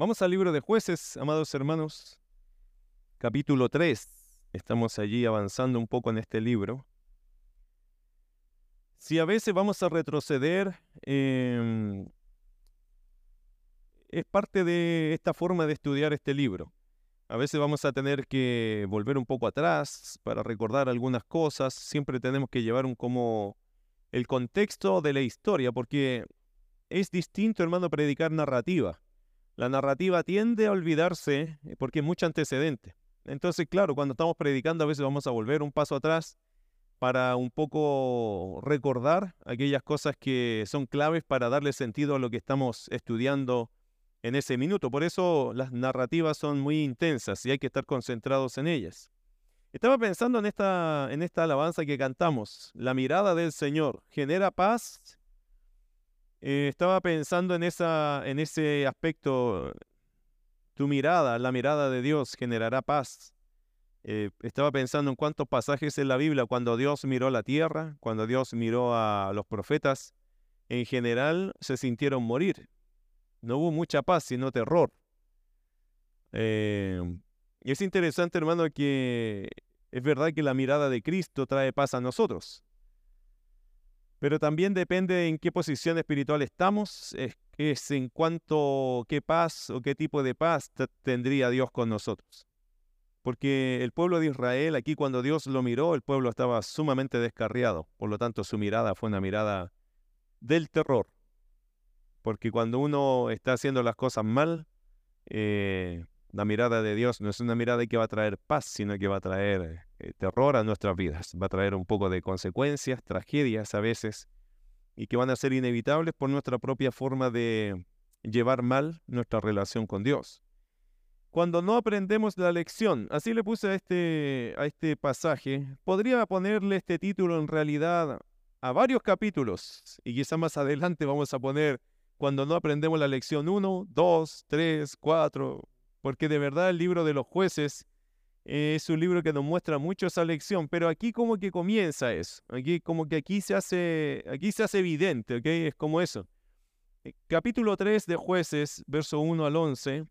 Vamos al libro de jueces, amados hermanos, capítulo 3. Estamos allí avanzando un poco en este libro. Si a veces vamos a retroceder, em, es parte de esta forma de estudiar este libro. A veces vamos a tener que volver un poco atrás para recordar algunas cosas. Siempre tenemos que llevar un como el contexto de la historia, porque es distinto, hermano, predicar narrativa. La narrativa tiende a olvidarse eh, porque hay mucho antecedente. Entonces, claro, cuando estamos predicando a veces vamos a volver un paso atrás para un poco recordar aquellas cosas que son claves para darle sentido a lo que estamos estudiando en ese minuto. Por eso las narrativas son muy intensas y hay que estar concentrados en ellas. Estaba pensando en esta, en esta alabanza que cantamos. La mirada del Señor genera paz eh, estaba pensando en, esa, en ese aspecto. Tu mirada, la mirada de Dios, generará paz. Eh, estaba pensando en cuántos pasajes en la Biblia, cuando Dios miró la tierra, cuando Dios miró a los profetas, en general se sintieron morir. No hubo mucha paz, sino terror. Eh, y es interesante, hermano, que es verdad que la mirada de Cristo trae paz a nosotros. Pero también depende en qué posición espiritual estamos, es, en cuanto qué paz o qué tipo de paz tendría Dios con nosotros. Porque el pueblo de Israel, aquí cuando Dios lo miró, el pueblo estaba sumamente descarriado. Por lo tanto, su mirada fue una mirada del terror. Porque cuando uno está haciendo las cosas mal, eh, la mirada de Dios no es una mirada que va a traer paz, sino que va a traer eh, terror a nuestras vidas, va a traer un poco de consecuencias, tragedias a veces, y que van a ser inevitables por nuestra propia forma de llevar mal nuestra relación con Dios. Cuando no aprendemos la lección, así le puse a este, a este pasaje, podría ponerle este título en realidad a varios capítulos, y quizá más adelante vamos a poner cuando no aprendemos la lección 1, 2, 3, 4, porque de verdad el libro de los jueces es un libro que nos muestra mucho esa lección, pero aquí como que comienza eso, aquí como que aquí se hace, aquí se hace evidente, ¿ok? Es como eso. Eh, capítulo 3 de jueces, verso 1 al 11,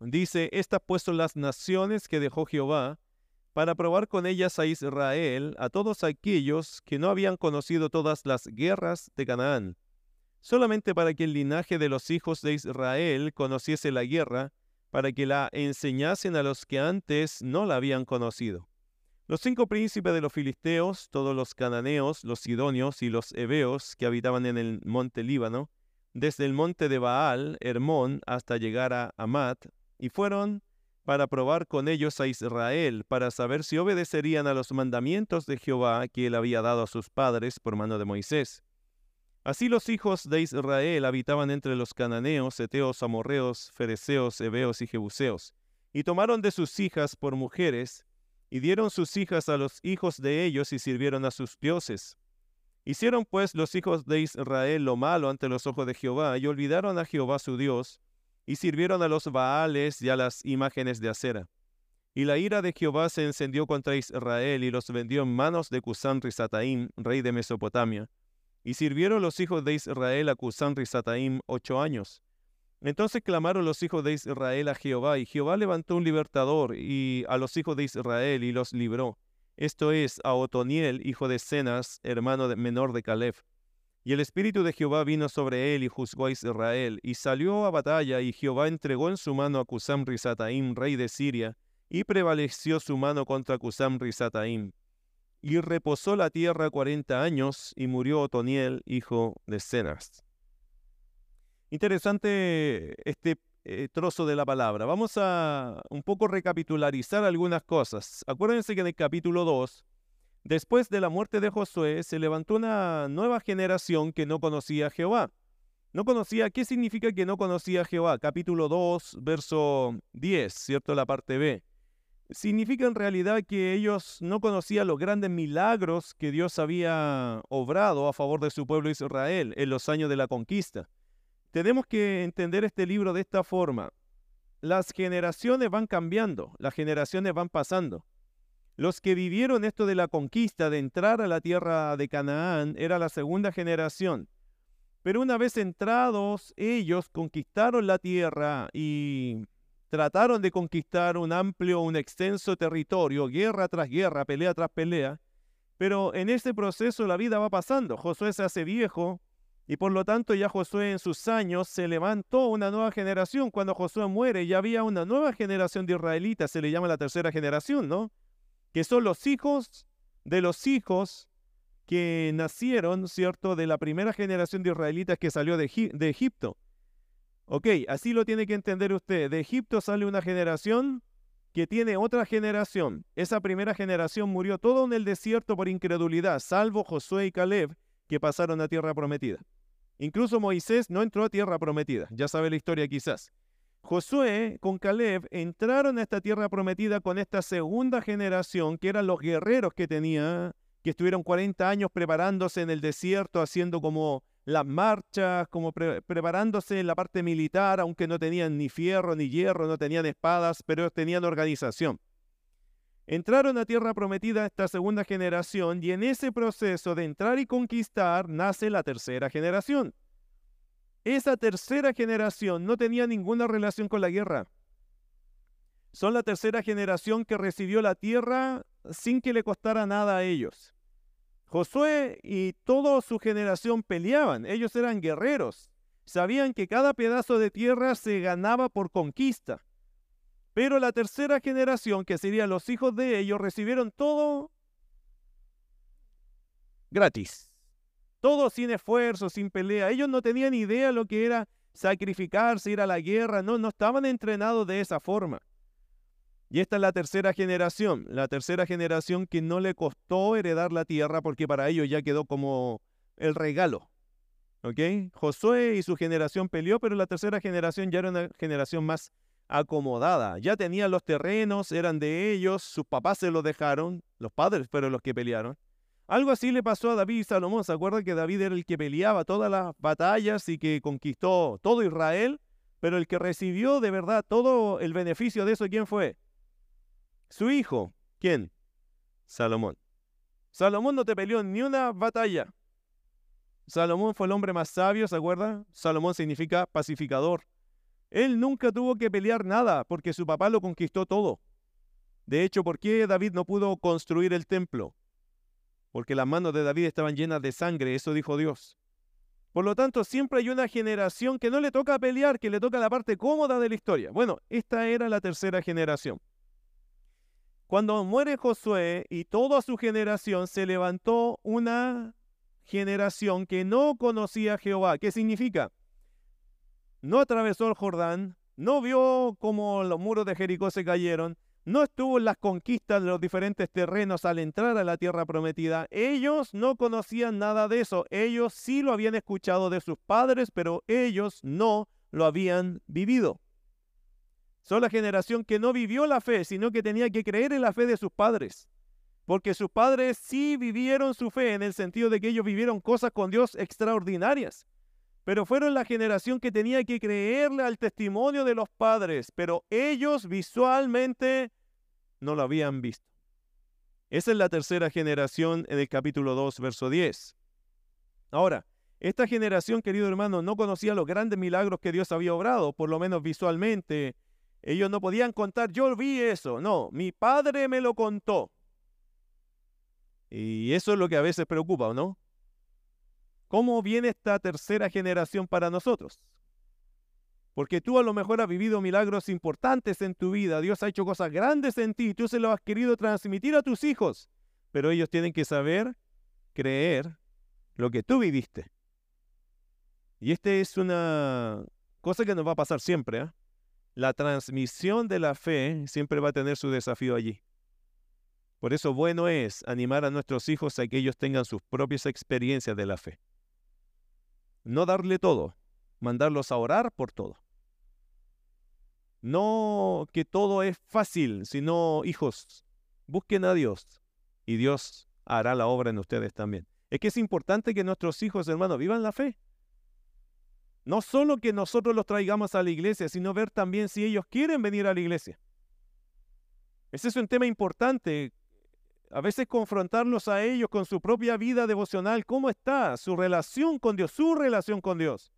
dice, estas puesto las naciones que dejó Jehová para probar con ellas a Israel, a todos aquellos que no habían conocido todas las guerras de Canaán, solamente para que el linaje de los hijos de Israel conociese la guerra, para que la enseñasen a los que antes no la habían conocido. Los cinco príncipes de los filisteos, todos los cananeos, los sidonios y los heveos que habitaban en el monte Líbano, desde el monte de Baal, Hermón, hasta llegar a Amat, y fueron para probar con ellos a Israel, para saber si obedecerían a los mandamientos de Jehová que él había dado a sus padres por mano de Moisés. Así los hijos de Israel habitaban entre los cananeos, eteos, amorreos, fereceos, heveos y jebuseos, y tomaron de sus hijas por mujeres, y dieron sus hijas a los hijos de ellos y sirvieron a sus dioses. Hicieron pues los hijos de Israel lo malo ante los ojos de Jehová, y olvidaron a Jehová su Dios, y sirvieron a los Baales y a las imágenes de acera. Y la ira de Jehová se encendió contra Israel y los vendió en manos de Cusán Risataim, rey de Mesopotamia, y sirvieron los hijos de Israel a Cusán Risataim ocho años. Entonces clamaron los hijos de Israel a Jehová, y Jehová levantó un libertador y a los hijos de Israel y los libró. Esto es a Otoniel, hijo de Cenas, hermano menor de Caleb. Y el espíritu de Jehová vino sobre él y juzgó a Israel, y salió a batalla, y Jehová entregó en su mano a Cusam Risataim, rey de Siria, y prevaleció su mano contra Cusam Risataim. Y reposó la tierra cuarenta años y murió Otoniel, hijo de Cenas. Interesante este eh, trozo de la palabra. Vamos a un poco recapitularizar algunas cosas. Acuérdense que en el capítulo 2, después de la muerte de Josué, se levantó una nueva generación que no conocía a Jehová. No conocía, ¿qué significa que no conocía a Jehová? Capítulo 2, verso 10, ¿cierto? La parte B significa en realidad que ellos no conocían los grandes milagros que Dios había obrado a favor de su pueblo Israel en los años de la conquista. Tenemos que entender este libro de esta forma. Las generaciones van cambiando, las generaciones van pasando. Los que vivieron esto de la conquista, de entrar a la tierra de Canaán, era la segunda generación. Pero una vez entrados, ellos conquistaron la tierra y trataron de conquistar un amplio, un extenso territorio, guerra tras guerra, pelea tras pelea. Pero en ese proceso la vida va pasando. Josué se hace viejo y por lo tanto ya Josué en sus años se levantó una nueva generación. Cuando Josué muere ya había una nueva generación de israelitas, se le llama la tercera generación, ¿no? Que son los hijos de los hijos que nacieron, ¿cierto?, de la primera generación de israelitas que salió de Egipto. Ok, así lo tiene que entender usted. De Egipto sale una generación que tiene otra generación. Esa primera generación murió todo en el desierto por incredulidad, salvo Josué y Caleb, que pasaron a tierra prometida. Incluso Moisés no entró a tierra prometida, ya sabe la historia quizás. Josué con Caleb entraron a esta tierra prometida con esta segunda generación, que eran los guerreros que tenía que estuvieron 40 años preparándose en el desierto, haciendo como las marchas, como preparándose en la parte militar, aunque no tenían ni fierro ni hierro, no tenían espadas, pero tenían organización. Entraron a tierra prometida esta segunda generación y en ese proceso de entrar y conquistar nace la tercera generación. Esa tercera generación no tenía ninguna relación con la guerra. Son la tercera generación que recibió la tierra sin que le costara nada a ellos. Josué y toda su generación peleaban, ellos eran guerreros, sabían que cada pedazo de tierra se ganaba por conquista. Pero la tercera generación, que serían los hijos de ellos, recibieron todo gratis. Todo sin esfuerzo, sin pelea. Ellos no tenían idea lo que era sacrificarse, ir a la guerra. No, no estaban entrenados de esa forma. Y esta es la tercera generación, la tercera generación que no le costó heredar la tierra porque para ellos ya quedó como el regalo. ¿Ok? Josué y su generación peleó, pero la tercera generación ya era una generación más acomodada. Ya tenían los terrenos, eran de ellos, sus papás se los dejaron, los padres fueron los que pelearon. Algo así le pasó a David y Salomón. ¿Se acuerdan que David era el que peleaba todas las batallas y que conquistó todo Israel? Pero el que recibió de verdad todo el beneficio de eso, ¿quién fue? Su hijo, ¿quién? Salomón. Salomón no te peleó ni una batalla. Salomón fue el hombre más sabio, ¿se acuerda? Salomón significa pacificador. Él nunca tuvo que pelear nada porque su papá lo conquistó todo. De hecho, ¿por qué David no pudo construir el templo? Porque las manos de David estaban llenas de sangre, eso dijo Dios. Por lo tanto, siempre hay una generación que no le toca pelear, que le toca la parte cómoda de la historia. Bueno, esta era la tercera generación. Cuando muere Josué y toda su generación, se levantó una generación que no conocía a Jehová. ¿Qué significa? No atravesó el Jordán, no vio cómo los muros de Jericó se cayeron, no estuvo en las conquistas de los diferentes terrenos al entrar a la tierra prometida. Ellos no conocían nada de eso. Ellos sí lo habían escuchado de sus padres, pero ellos no lo habían vivido. Son la generación que no vivió la fe, sino que tenía que creer en la fe de sus padres. Porque sus padres sí vivieron su fe en el sentido de que ellos vivieron cosas con Dios extraordinarias. Pero fueron la generación que tenía que creerle al testimonio de los padres, pero ellos visualmente no lo habían visto. Esa es la tercera generación en el capítulo 2, verso 10. Ahora, esta generación, querido hermano, no conocía los grandes milagros que Dios había obrado, por lo menos visualmente, ellos no podían contar, yo vi eso. No, mi padre me lo contó. Y eso es lo que a veces preocupa, ¿no? ¿Cómo viene esta tercera generación para nosotros? Porque tú a lo mejor has vivido milagros importantes en tu vida, Dios ha hecho cosas grandes en ti, tú se lo has querido transmitir a tus hijos, pero ellos tienen que saber creer lo que tú viviste. Y esta es una cosa que nos va a pasar siempre. ¿eh? La transmisión de la fe siempre va a tener su desafío allí. Por eso bueno es animar a nuestros hijos a que ellos tengan sus propias experiencias de la fe. No darle todo, mandarlos a orar por todo. No que todo es fácil, sino hijos, busquen a Dios y Dios hará la obra en ustedes también. Es que es importante que nuestros hijos, hermanos, vivan la fe. No solo que nosotros los traigamos a la iglesia, sino ver también si ellos quieren venir a la iglesia. Ese es un tema importante. a veces confrontarlos a ellos con su propia vida devocional. ¿Cómo está su relación con Dios? Su relación con Dios.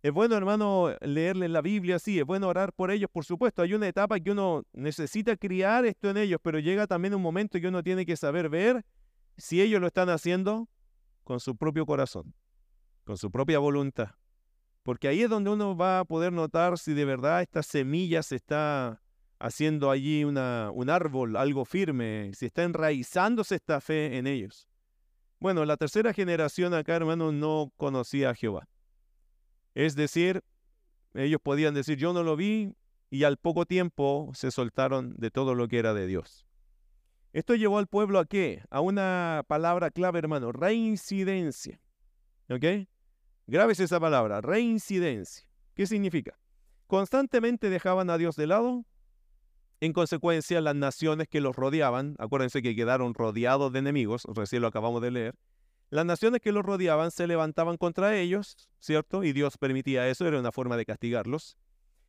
Es bueno, hermano, leerle la Biblia, sí, es bueno orar por ellos, por supuesto. Hay una etapa que uno necesita criar esto en ellos, pero llega también un momento que uno tiene que saber ver si ellos lo están haciendo con su propio corazón, con su propia voluntad. Porque ahí es donde uno va a poder notar si de verdad esta semilla se está haciendo allí una, un árbol, algo firme, si está enraizándose esta fe en ellos. Bueno, la tercera generación acá, hermano, no conocía a Jehová. Es decir, ellos podían decir, yo no lo vi, y al poco tiempo se soltaron de todo lo que era de Dios. Esto llevó al pueblo a qué? A una palabra clave, hermano, reincidencia. ¿Ok? Grabes esa palabra, reincidencia. ¿Qué significa? Constantemente dejaban a Dios de lado. En consecuencia, las naciones que los rodeaban, acuérdense que quedaron rodeados de enemigos, recién lo acabamos de leer, las naciones que los rodeaban se levantaban contra ellos, ¿cierto? Y Dios permitía eso, era una forma de castigarlos.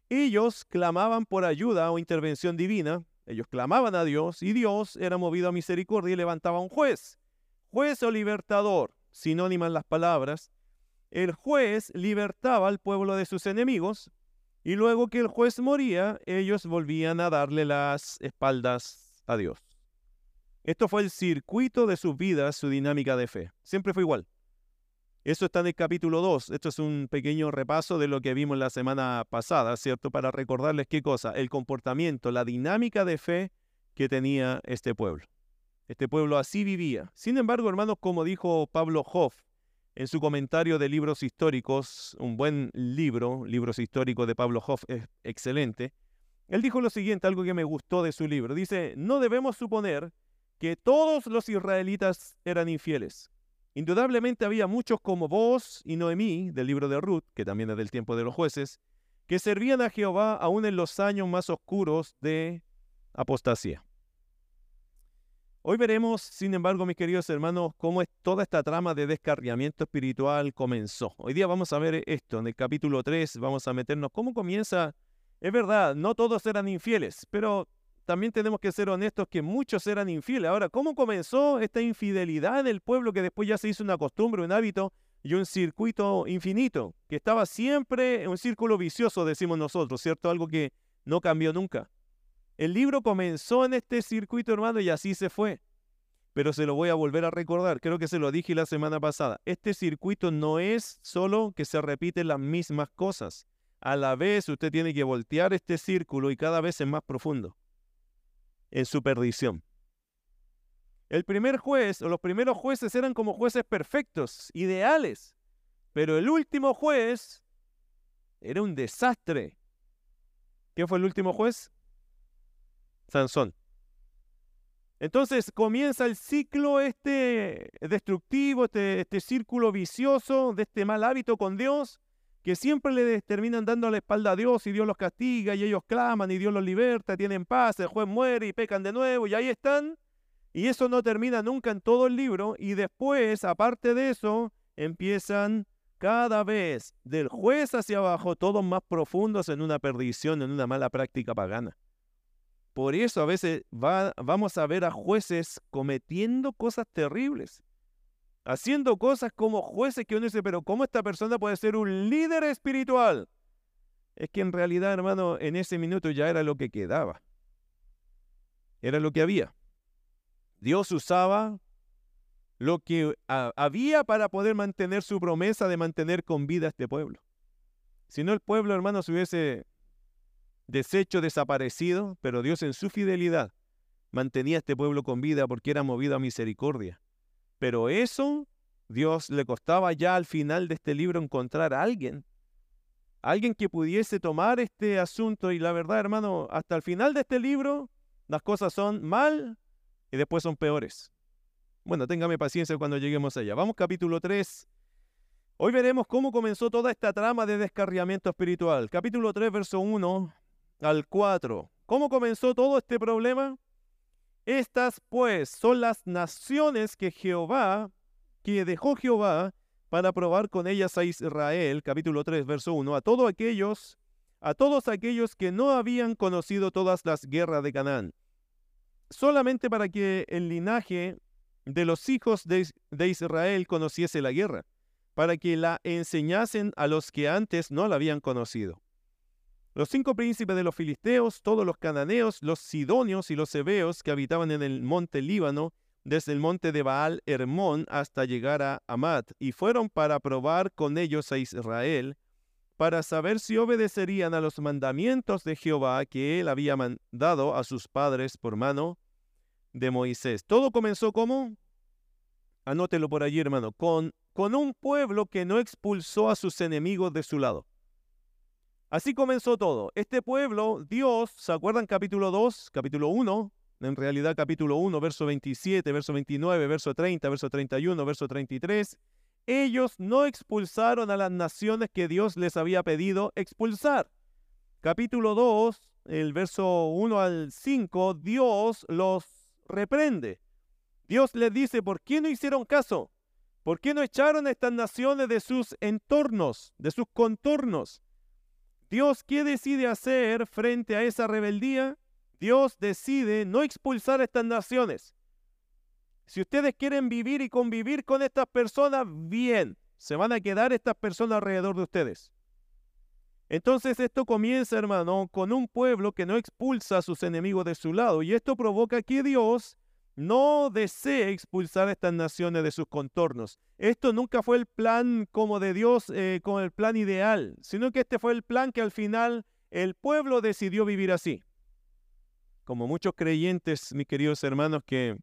Ellos clamaban por ayuda o intervención divina, ellos clamaban a Dios y Dios era movido a misericordia y levantaba un juez. Juez o libertador, sinónimas las palabras. El juez libertaba al pueblo de sus enemigos y luego que el juez moría, ellos volvían a darle las espaldas a Dios. Esto fue el circuito de sus vidas, su dinámica de fe. Siempre fue igual. Eso está en el capítulo 2. Esto es un pequeño repaso de lo que vimos la semana pasada, ¿cierto? Para recordarles qué cosa, el comportamiento, la dinámica de fe que tenía este pueblo. Este pueblo así vivía. Sin embargo, hermanos, como dijo Pablo Hoff en su comentario de libros históricos, un buen libro, libros históricos de Pablo Hoff es excelente, él dijo lo siguiente, algo que me gustó de su libro. Dice, no debemos suponer que todos los israelitas eran infieles. Indudablemente había muchos como vos y Noemí, del libro de Ruth, que también es del tiempo de los jueces, que servían a Jehová aún en los años más oscuros de apostasía. Hoy veremos, sin embargo, mis queridos hermanos, cómo es toda esta trama de descarriamiento espiritual comenzó. Hoy día vamos a ver esto, en el capítulo 3 vamos a meternos cómo comienza. Es verdad, no todos eran infieles, pero también tenemos que ser honestos que muchos eran infieles. Ahora, ¿cómo comenzó esta infidelidad del pueblo que después ya se hizo una costumbre, un hábito y un circuito infinito, que estaba siempre en un círculo vicioso, decimos nosotros, ¿cierto? Algo que no cambió nunca. El libro comenzó en este circuito, hermano, y así se fue. Pero se lo voy a volver a recordar, creo que se lo dije la semana pasada. Este circuito no es solo que se repiten las mismas cosas. A la vez usted tiene que voltear este círculo y cada vez es más profundo en su perdición. El primer juez o los primeros jueces eran como jueces perfectos, ideales, pero el último juez era un desastre. ¿Quién fue el último juez? Sansón. Entonces comienza el ciclo este destructivo, este, este círculo vicioso de este mal hábito con Dios, que siempre le terminan dando la espalda a Dios y Dios los castiga y ellos claman y Dios los liberta, tienen paz, el juez muere y pecan de nuevo y ahí están. Y eso no termina nunca en todo el libro y después, aparte de eso, empiezan cada vez del juez hacia abajo, todos más profundos en una perdición, en una mala práctica pagana. Por eso a veces vamos a ver a jueces cometiendo cosas terribles haciendo cosas como jueces que uno dice, pero ¿cómo esta persona puede ser un líder espiritual? Es que en realidad, hermano, en ese minuto ya era lo que quedaba. Era lo que había. Dios usaba lo que había para poder mantener su promesa de mantener con vida a este pueblo. Si no, el pueblo, hermano, se hubiese deshecho, desaparecido, pero Dios en su fidelidad mantenía a este pueblo con vida porque era movido a misericordia. Pero eso, Dios le costaba ya al final de este libro encontrar a alguien. Alguien que pudiese tomar este asunto. Y la verdad, hermano, hasta el final de este libro, las cosas son mal y después son peores. Bueno, téngame paciencia cuando lleguemos allá. Vamos capítulo 3. Hoy veremos cómo comenzó toda esta trama de descarriamiento espiritual. Capítulo 3, verso 1 al 4. ¿Cómo comenzó todo este problema? Estas pues son las naciones que Jehová, que dejó Jehová para probar con ellas a Israel, capítulo 3, verso 1, a todos aquellos, a todos aquellos que no habían conocido todas las guerras de Canaán. solamente para que el linaje de los hijos de, de Israel conociese la guerra, para que la enseñasen a los que antes no la habían conocido. Los cinco príncipes de los filisteos, todos los cananeos, los sidonios y los hebeos que habitaban en el monte Líbano, desde el monte de Baal Hermón hasta llegar a Amat, y fueron para probar con ellos a Israel, para saber si obedecerían a los mandamientos de Jehová que él había mandado a sus padres por mano de Moisés. Todo comenzó como, anótelo por allí hermano, con, con un pueblo que no expulsó a sus enemigos de su lado. Así comenzó todo. Este pueblo, Dios, ¿se acuerdan capítulo 2, capítulo 1? En realidad capítulo 1, verso 27, verso 29, verso 30, verso 31, verso 33 ellos no expulsaron a las naciones que Dios les había pedido expulsar. Capítulo 2, el verso 1 al 5, Dios los reprende. Dios les dice, ¿por qué no hicieron caso? ¿Por qué no echaron a estas naciones de sus entornos, de sus contornos? Dios, ¿qué decide hacer frente a esa rebeldía? Dios decide no expulsar a estas naciones. Si ustedes quieren vivir y convivir con estas personas, bien, se van a quedar estas personas alrededor de ustedes. Entonces esto comienza, hermano, con un pueblo que no expulsa a sus enemigos de su lado. Y esto provoca que Dios no desee expulsar a estas naciones de sus contornos. Esto nunca fue el plan como de Dios, eh, con el plan ideal, sino que este fue el plan que al final el pueblo decidió vivir así. Como muchos creyentes, mis queridos hermanos, que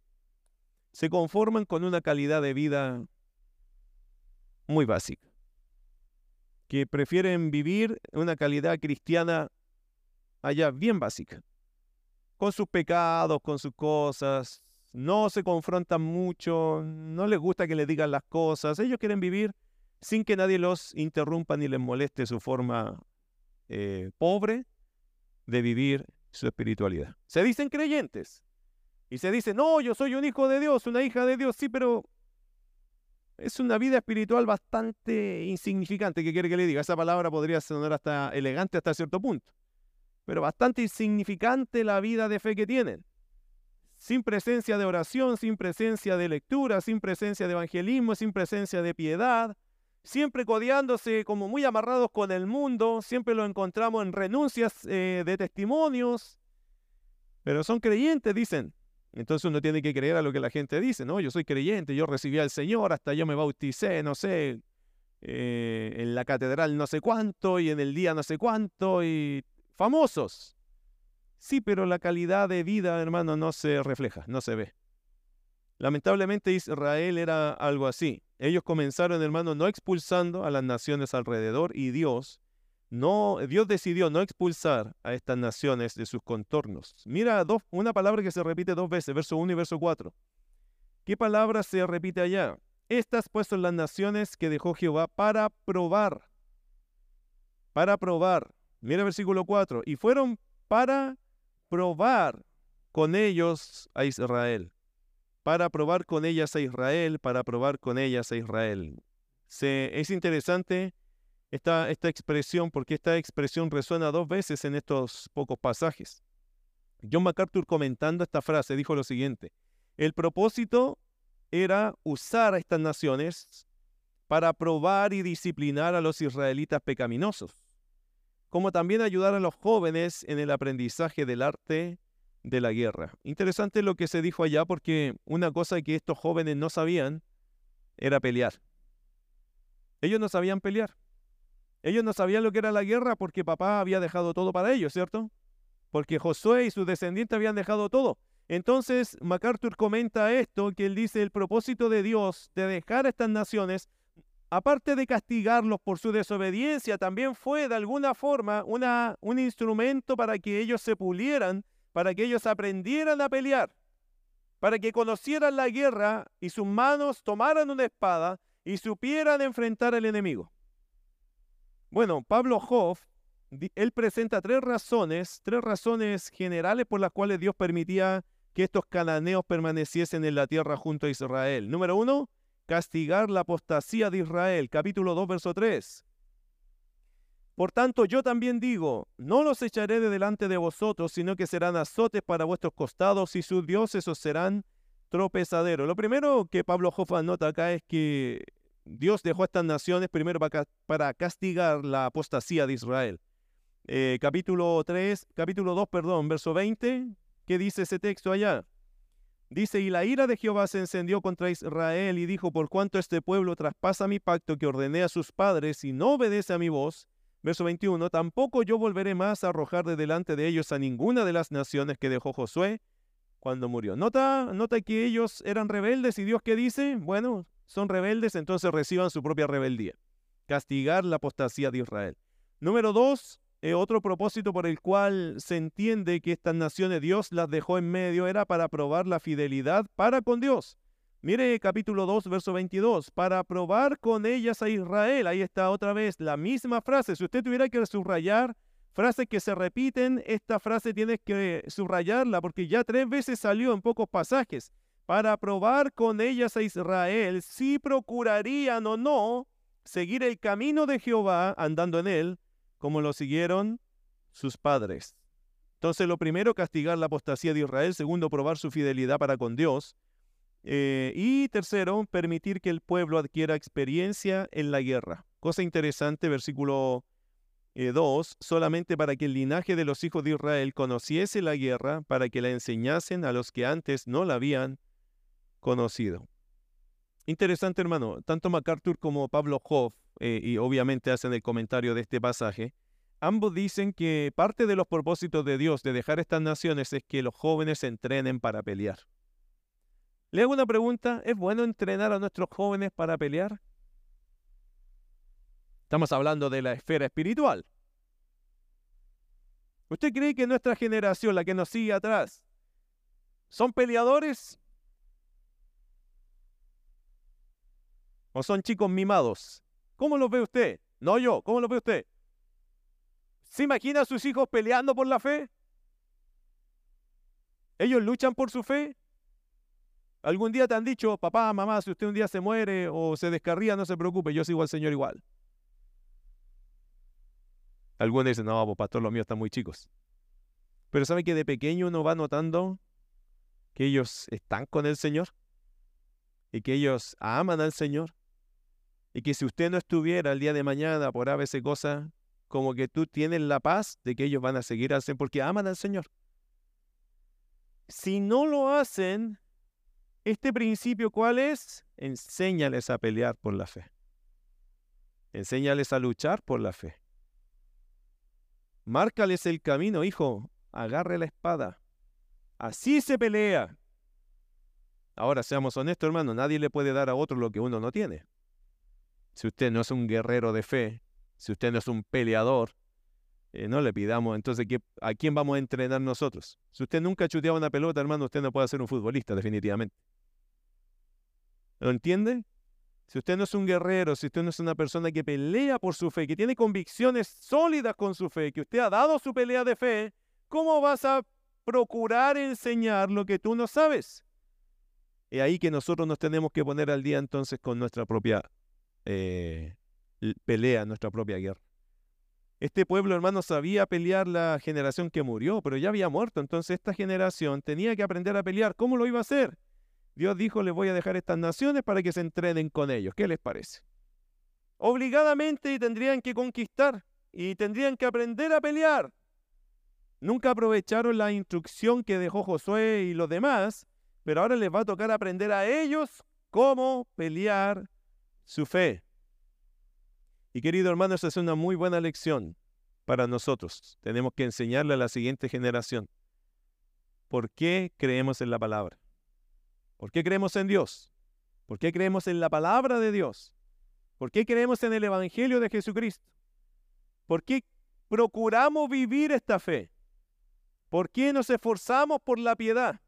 se conforman con una calidad de vida muy básica, que prefieren vivir una calidad cristiana allá bien básica, con sus pecados, con sus cosas, no se confrontan mucho, no les gusta que les digan las cosas, ellos quieren vivir sin que nadie los interrumpa ni les moleste su forma eh, pobre de vivir su espiritualidad. Se dicen creyentes, y se dice, no, yo soy un hijo de Dios, una hija de Dios, sí, pero es una vida espiritual bastante insignificante, ¿qué quiere que le diga? Esa palabra podría sonar hasta elegante hasta cierto punto, pero bastante insignificante la vida de fe que tienen. Sin presencia de oración, sin presencia de lectura, sin presencia de evangelismo, sin presencia de piedad, siempre codeándose como muy amarrados con el mundo, siempre lo encontramos en renuncias eh, de testimonios, pero son creyentes, dicen, entonces uno tiene que creer a lo que la gente dice, ¿no? Yo soy creyente, yo recibí al Señor, hasta yo me bauticé, no sé, eh, en la catedral no sé cuánto y en el día no sé cuánto y famosos. Sí, pero la calidad de vida, hermano, no se refleja, no se ve. Lamentablemente Israel era algo así. Ellos comenzaron, hermano, no expulsando a las naciones alrededor y Dios no, Dios decidió no expulsar a estas naciones de sus contornos. Mira dos, una palabra que se repite dos veces, verso 1 y verso 4. ¿Qué palabra se repite allá? Estas pues son las naciones que dejó Jehová para probar. Para probar. Mira versículo 4. Y fueron para probar con ellos a Israel. Para probar con ellas a Israel, para probar con ellas a Israel. Se, es interesante esta, esta expresión, porque esta expresión resuena dos veces en estos pocos pasajes. John MacArthur comentando esta frase dijo lo siguiente, el propósito era usar a estas naciones para probar y disciplinar a los israelitas pecaminosos, como también ayudar a los jóvenes en el aprendizaje del arte de la guerra. Interesante lo que se dijo allá porque una cosa que estos jóvenes no sabían era pelear. Ellos no sabían pelear. Ellos no sabían lo que era la guerra porque papá había dejado todo para ellos, ¿cierto? Porque Josué y sus descendientes habían dejado todo. Entonces MacArthur comenta esto, que él dice el propósito de Dios de dejar a estas naciones, aparte de castigarlos por su desobediencia, también fue de alguna forma un instrumento para que ellos se pulieran, para que ellos aprendieran a pelear, para que conocieran la guerra y sus manos tomaran una espada y supieran enfrentar al enemigo. Bueno, Pablo Hoff, él presenta tres razones, tres razones generales por las cuales Dios permitía que estos cananeos permaneciesen en la tierra junto a Israel. Número uno, castigar la apostasía de Israel, capítulo 2, verso 3. Por tanto, yo también digo, no los echaré de delante de vosotros, sino que serán azotes para vuestros costados y sus dioses os serán tropezaderos. Lo primero que Pablo Hoffa nota acá es que Dios dejó a estas naciones primero para castigar la apostasía de Israel. Eh, capítulo 3, capítulo 2, perdón, verso 20, ¿qué dice ese texto allá? Dice, y la ira de Jehová se encendió contra Israel y dijo, por cuanto este pueblo traspasa mi pacto que ordené a sus padres y no obedece a mi voz, verso 21, tampoco yo volveré más a arrojar de delante de ellos a ninguna de las naciones que dejó Josué cuando murió. Nota, nota que ellos eran rebeldes y Dios qué dice, bueno, son rebeldes, entonces reciban su propia rebeldía. Castigar la apostasía de Israel. Número dos, eh, otro propósito por el cual se entiende que estas naciones Dios las dejó en medio era para probar la fidelidad para con Dios. Mire capítulo 2, verso 22, para probar con ellas a Israel. Ahí está otra vez la misma frase. Si usted tuviera que subrayar frases que se repiten, esta frase tienes que subrayarla porque ya tres veces salió en pocos pasajes. Para probar con ellas a Israel si procurarían o no seguir el camino de Jehová andando en él como lo siguieron sus padres. Entonces, lo primero, castigar la apostasía de Israel. Segundo, probar su fidelidad para con Dios. Eh, y tercero, permitir que el pueblo adquiera experiencia en la guerra. Cosa interesante, versículo 2, eh, solamente para que el linaje de los hijos de Israel conociese la guerra, para que la enseñasen a los que antes no la habían conocido. Interesante, hermano. Tanto MacArthur como Pablo Hoff eh, y obviamente hacen el comentario de este pasaje, ambos dicen que parte de los propósitos de Dios de dejar estas naciones es que los jóvenes se entrenen para pelear. Le hago una pregunta, ¿es bueno entrenar a nuestros jóvenes para pelear? Estamos hablando de la esfera espiritual. ¿Usted cree que nuestra generación, la que nos sigue atrás, son peleadores? ¿O son chicos mimados? ¿Cómo lo ve usted? No yo, ¿cómo lo ve usted? ¿Se imagina a sus hijos peleando por la fe? ¿Ellos luchan por su fe? ¿Algún día te han dicho, papá, mamá, si usted un día se muere o se descarría, no se preocupe, yo sigo al Señor igual? Algunos dicen, no, pues, pastor, los míos están muy chicos. Pero ¿sabe que de pequeño uno va notando que ellos están con el Señor? Y que ellos aman al Señor y que si usted no estuviera el día de mañana por ABC cosa, como que tú tienes la paz de que ellos van a seguir al Señor porque aman al Señor. Si no lo hacen, este principio, ¿cuál es? Enséñales a pelear por la fe. Enséñales a luchar por la fe. Márcales el camino, hijo. Agarre la espada. Así se pelea. Ahora, seamos honestos, hermano, nadie le puede dar a otro lo que uno no tiene si usted no es un guerrero de fe, si usted no es un peleador, eh, no le pidamos entonces a quién vamos a entrenar nosotros. Si usted nunca ha chuteado una pelota, hermano, usted no puede ser un futbolista, definitivamente. ¿Lo entiende? Si usted no es un guerrero, si usted no es una persona que pelea por su fe, que tiene convicciones sólidas con su fe, que usted ha dado su pelea de fe, ¿cómo vas a procurar enseñar lo que tú no sabes? Es ahí que nosotros nos tenemos que poner al día entonces con nuestra propia eh, pelea nuestra propia guerra. Este pueblo, hermano, sabía pelear la generación que murió, pero ya había muerto. Entonces esta generación tenía que aprender a pelear. ¿Cómo lo iba a hacer? Dios dijo, les voy a dejar estas naciones para que se entrenen con ellos. ¿Qué les parece? Obligadamente tendrían que conquistar y tendrían que aprender a pelear. Nunca aprovecharon la instrucción que dejó Josué y los demás, pero ahora les va a tocar aprender a ellos cómo pelear su fe. Y querido hermano, esa es una muy buena lección para nosotros. Tenemos que enseñarle a la siguiente generación. ¿Por qué creemos en la palabra? ¿Por qué creemos en Dios? ¿Por qué creemos en la palabra de Dios? ¿Por qué creemos en el Evangelio de Jesucristo? ¿Por qué procuramos vivir esta fe? ¿Por qué nos esforzamos por la piedad?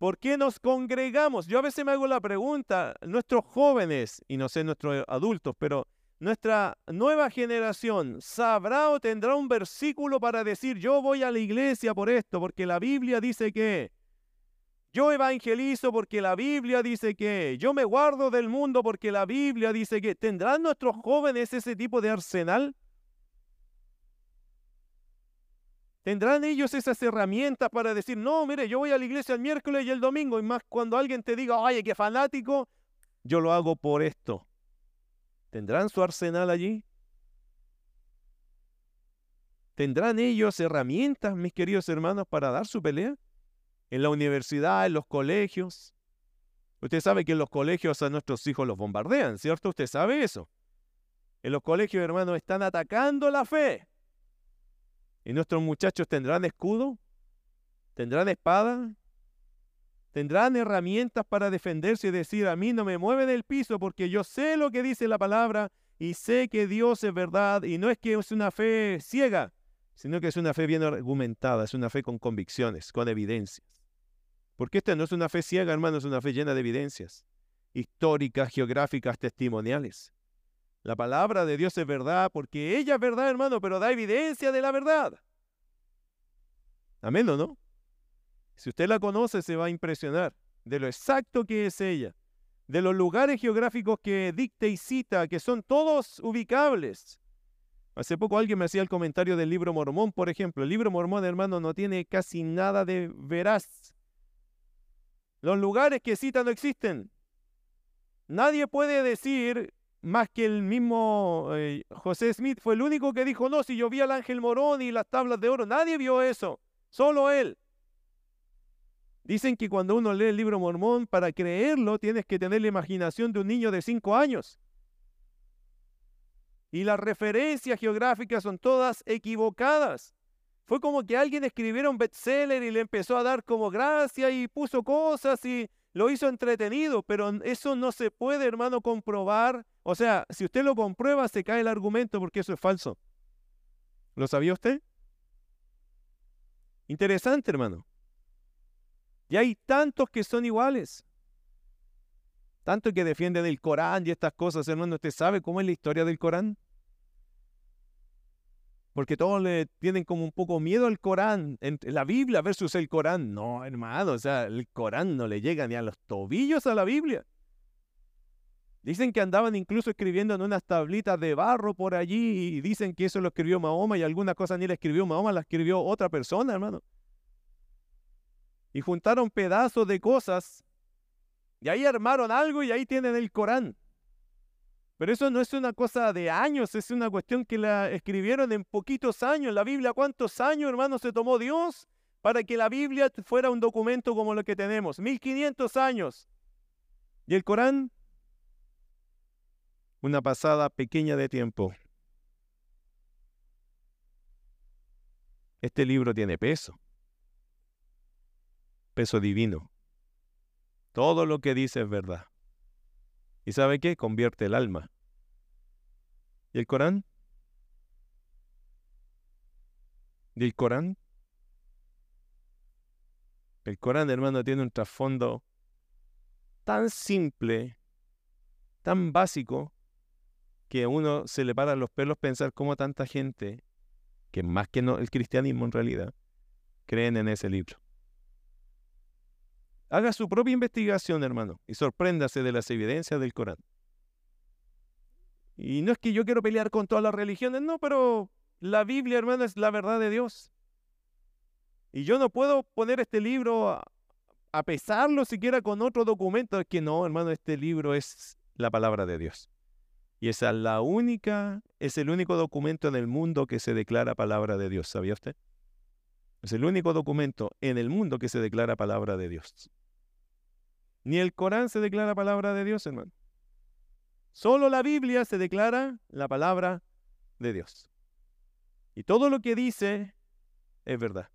¿Por qué nos congregamos? Yo a veces me hago la pregunta, nuestros jóvenes, y no sé nuestros adultos, pero nuestra nueva generación sabrá o tendrá un versículo para decir, yo voy a la iglesia por esto, porque la Biblia dice que, yo evangelizo porque la Biblia dice que, yo me guardo del mundo porque la Biblia dice que, ¿tendrán nuestros jóvenes ese tipo de arsenal? ¿Tendrán ellos esas herramientas para decir, no, mire, yo voy a la iglesia el miércoles y el domingo, y más cuando alguien te diga, ay, qué fanático, yo lo hago por esto. ¿Tendrán su arsenal allí? ¿Tendrán ellos herramientas, mis queridos hermanos, para dar su pelea? En la universidad, en los colegios. Usted sabe que en los colegios a nuestros hijos los bombardean, ¿cierto? Usted sabe eso. En los colegios, hermanos, están atacando la fe. ¿Y nuestros muchachos tendrán escudo? ¿Tendrán espada? ¿Tendrán herramientas para defenderse y decir, a mí no me mueve del piso porque yo sé lo que dice la palabra y sé que Dios es verdad y no es que es una fe ciega, sino que es una fe bien argumentada, es una fe con convicciones, con evidencias. Porque esta no es una fe ciega, hermano, es una fe llena de evidencias históricas, geográficas, testimoniales. La palabra de Dios es verdad porque ella es verdad, hermano, pero da evidencia de la verdad. Amén, ¿o no? Si usted la conoce, se va a impresionar de lo exacto que es ella, de los lugares geográficos que dicta y cita, que son todos ubicables. Hace poco alguien me hacía el comentario del libro Mormón, por ejemplo. El libro Mormón, hermano, no tiene casi nada de veraz. Los lugares que cita no existen. Nadie puede decir más que el mismo eh, José Smith fue el único que dijo, no, si yo vi al ángel morón y las tablas de oro, nadie vio eso, solo él. Dicen que cuando uno lee el libro mormón, para creerlo tienes que tener la imaginación de un niño de cinco años. Y las referencias geográficas son todas equivocadas. Fue como que alguien escribiera un bestseller y le empezó a dar como gracia y puso cosas y lo hizo entretenido, pero eso no se puede, hermano, comprobar o sea, si usted lo comprueba, se cae el argumento porque eso es falso. ¿Lo sabía usted? Interesante, hermano. Y hay tantos que son iguales. Tanto que defienden el Corán y estas cosas, hermano. ¿Usted sabe cómo es la historia del Corán? Porque todos le tienen como un poco miedo al Corán, la Biblia versus el Corán. No, hermano, o sea, el Corán no le llega ni a los tobillos a la Biblia. Dicen que andaban incluso escribiendo en unas tablitas de barro por allí y dicen que eso lo escribió Mahoma y alguna cosa ni la escribió Mahoma, la escribió otra persona, hermano. Y juntaron pedazos de cosas y ahí armaron algo y ahí tienen el Corán. Pero eso no es una cosa de años, es una cuestión que la escribieron en poquitos años. La Biblia, ¿cuántos años, hermano, se tomó Dios para que la Biblia fuera un documento como lo que tenemos? 1500 años. ¿Y el Corán? una pasada pequeña de tiempo. Este libro tiene peso, peso divino. Todo lo que dice es verdad. ¿Y sabe qué? Convierte el alma. ¿Y el Corán? ¿Y el Corán? El Corán, hermano, tiene un trasfondo tan simple, tan básico, que uno se le para los pelos pensar cómo tanta gente, que más que no, el cristianismo en realidad, creen en ese libro. Haga su propia investigación, hermano, y sorpréndase de las evidencias del Corán. Y no es que yo quiero pelear con todas las religiones, no, pero la Biblia, hermano, es la verdad de Dios. Y yo no puedo poner este libro a, pesarlo siquiera con otro documento. Es que no, hermano, este libro es la palabra de Dios. Y esa es la única, es el único documento en el mundo que se declara palabra de Dios. ¿Sabía usted? Es el único documento en el mundo que se declara palabra de Dios. Ni el Corán se declara palabra de Dios, hermano. Solo la Biblia se declara la palabra de Dios. Y todo lo que dice es verdad.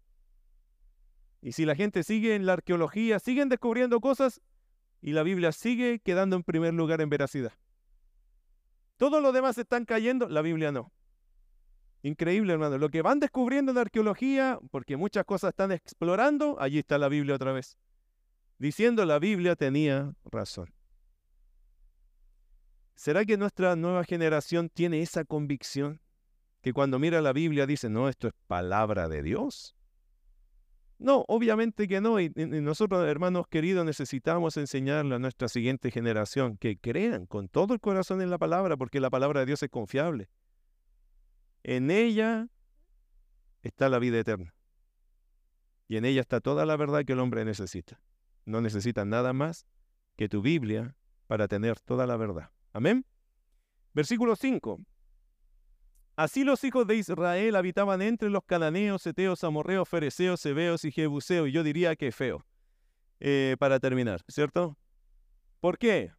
Y si la gente sigue en la arqueología, siguen descubriendo cosas y la Biblia sigue quedando en primer lugar en veracidad. Todos los demás están cayendo, la Biblia no. Increíble, hermano. Lo que van descubriendo en la arqueología, porque muchas cosas están explorando, allí está la Biblia otra vez. Diciendo la Biblia tenía razón. ¿Será que nuestra nueva generación tiene esa convicción? Que cuando mira la Biblia dice, no, esto es palabra de Dios. No, obviamente que no. Y, nosotros, hermanos queridos, necesitamos enseñarle a nuestra siguiente generación que crean con todo el corazón en la palabra, porque la palabra de Dios es confiable. En ella está la vida eterna. Y en ella está toda la verdad que el hombre necesita. No necesita nada más que tu Biblia para tener toda la verdad. Amén. Versículo 5. Así los hijos de Israel habitaban entre los cananeos, eteos, amorreos, fereceos, sebeos y jebuseos. Yo diría que feo. Eh, para terminar, ¿cierto? ¿Por qué?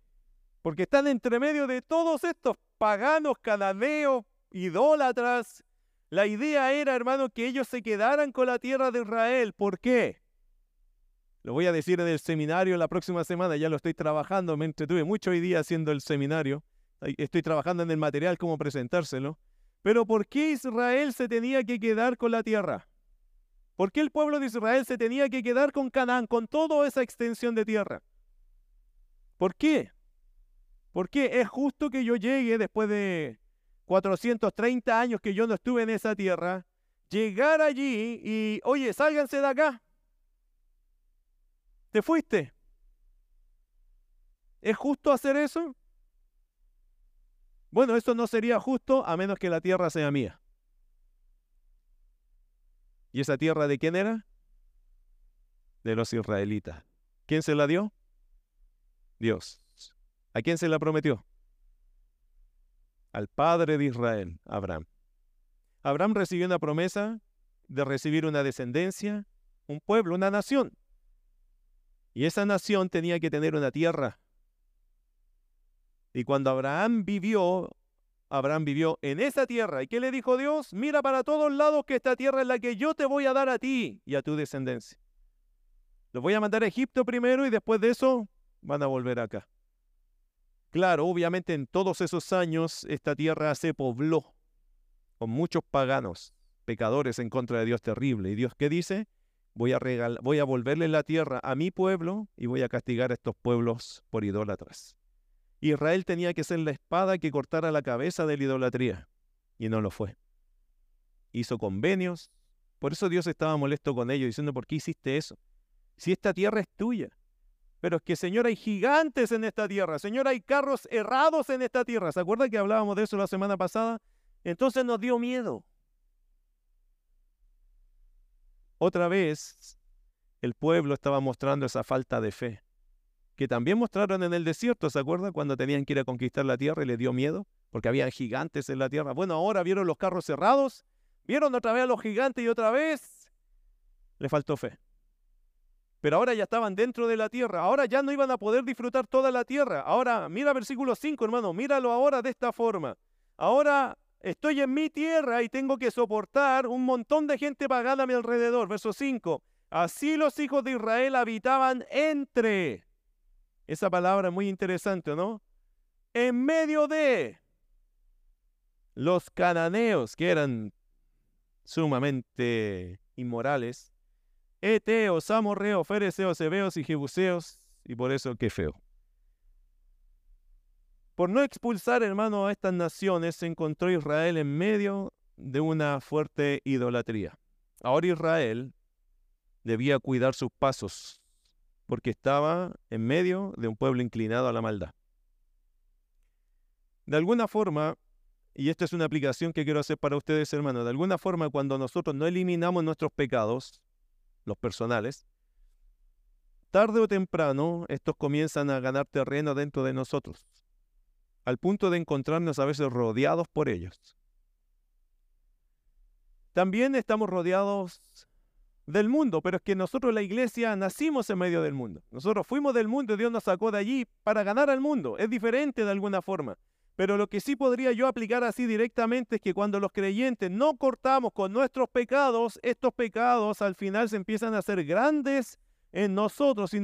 Porque están entre medio de todos estos paganos, cananeos, idólatras. La idea era, hermano, que ellos se quedaran con la tierra de Israel. ¿Por qué? Lo voy a decir en el seminario la próxima semana, ya lo estoy trabajando, me entretuve mucho hoy día haciendo el seminario. Estoy trabajando en el material, cómo presentárselo. Pero ¿por qué Israel se tenía que quedar con la tierra? ¿Por qué el pueblo de Israel se tenía que quedar con Canaán, con toda esa extensión de tierra? ¿Por qué? ¿Por qué es justo que yo llegue después de 430 años que yo no estuve en esa tierra, llegar allí y, oye, sálganse de acá? ¿Te fuiste? ¿Es justo hacer eso? Bueno, eso no sería justo a menos que la tierra sea mía. ¿Y esa tierra de quién era? De los israelitas. ¿Quién se la dio? Dios. ¿A quién se la prometió? Al padre de Israel, Abraham. Abraham recibió una promesa de recibir una descendencia, un pueblo, una nación. Y esa nación tenía que tener una tierra. Y cuando Abraham vivió, Abraham vivió en esa tierra. ¿Y qué le dijo Dios? Mira para todos lados que esta tierra es la que yo te voy a dar a ti y a tu descendencia. Los voy a mandar a Egipto primero y después de eso van a volver acá. Claro, obviamente en todos esos años esta tierra se pobló con muchos paganos, pecadores en contra de Dios terrible. ¿Y Dios qué dice? Voy a, voy a volverle la tierra a mi pueblo y voy a castigar a estos pueblos por idólatras. Israel tenía que ser la espada que cortara la cabeza de la idolatría. Y no lo fue. Hizo convenios. Por eso Dios estaba molesto con ellos, diciendo, ¿por qué hiciste eso? Si esta tierra es tuya. Pero es que, Señor, hay gigantes en esta tierra. Señor, hay carros errados en esta tierra. ¿Se acuerdan que hablábamos de eso la semana pasada? Entonces nos dio miedo. Otra vez, el pueblo estaba mostrando esa falta de fe que también mostraron en el desierto, ¿se acuerdan? Cuando tenían que ir a conquistar la tierra y les dio miedo, porque había gigantes en la tierra. Bueno, ahora vieron los carros cerrados, vieron otra vez a los gigantes y otra vez le faltó fe. Pero ahora ya estaban dentro de la tierra, ahora ya no iban a poder disfrutar toda la tierra. Ahora, mira versículo 5, hermano, míralo ahora de esta forma. Ahora estoy en mi tierra y tengo que soportar un montón de gente pagada a mi alrededor. Verso 5. Así los hijos de Israel habitaban entre esa palabra es muy interesante, ¿no? En medio de los cananeos, que eran sumamente inmorales, eteos, amorreos, fereceos, hebeos y jebuseos, y por eso qué feo. Por no expulsar, hermano, a estas naciones, se encontró Israel en medio de una fuerte idolatría. Ahora Israel debía cuidar sus pasos, porque estaba en medio de un pueblo inclinado a la maldad. De alguna forma, y esta es una aplicación que quiero hacer para ustedes, hermanos, de alguna forma cuando nosotros no eliminamos nuestros pecados, los personales, tarde o temprano estos comienzan a ganar terreno dentro de nosotros, al punto de encontrarnos a veces rodeados por ellos. También estamos rodeados del mundo, pero es que nosotros la iglesia nacimos en medio del mundo. Nosotros fuimos del mundo y Dios nos sacó de allí para ganar al mundo. Es diferente de alguna forma. Pero lo que sí podría yo aplicar así directamente es que cuando los creyentes no cortamos con nuestros pecados, estos pecados al final se empiezan a hacer grandes en nosotros y,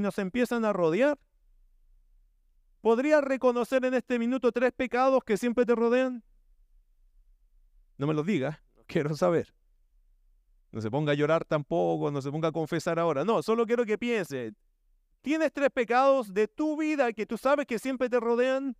nos empiezan a rodear. ¿Podrías reconocer en este minuto tres pecados que siempre te rodean? No me los digas, quiero saber. No se ponga a llorar tampoco, no se ponga a confesar ahora. No, solo quiero que piense. ¿Tienes tres pecados de tu vida que tú sabes que siempre te rodean?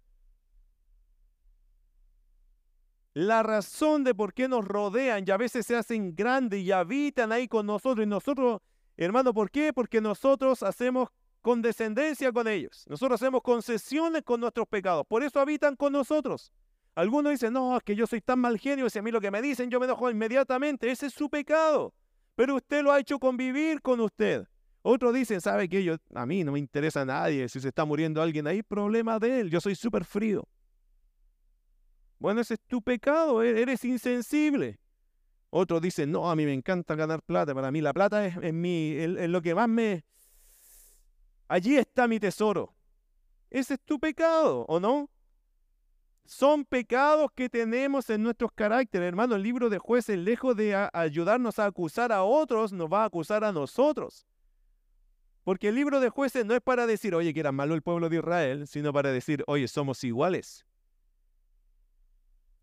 La razón de por qué nos rodean y a veces se hacen grandes y habitan ahí con nosotros. Y nosotros, hermano, ¿por qué? Porque nosotros hacemos condescendencia con ellos. Nosotros hacemos concesiones con nuestros pecados. Por eso habitan con nosotros. Algunos dicen, no, es que yo soy tan mal genio, si a mí lo que me dicen yo me enojo inmediatamente. Ese es su pecado. pero usted lo ha hecho convivir con usted. Otros dicen, ¿sabe qué? Yo, a mí no me interesa a nadie. Si se está muriendo alguien ahí, problema de él. Yo soy súper frío. Bueno, ese es tu pecado. E-, eres insensible. Otros dicen, no, a mí me encanta ganar plata. Para mí la plata es, en mí, es lo que más me... Allí está mi tesoro. Ese es tu pecado, ¿o no? Son pecados que tenemos en nuestros caracteres. Hermano, el libro de jueces, lejos de ayudarnos a acusar a otros, nos va a acusar a nosotros. Porque el libro de jueces no es para decir, oye, que era malo el pueblo de Israel, sino para decir, oye, somos iguales.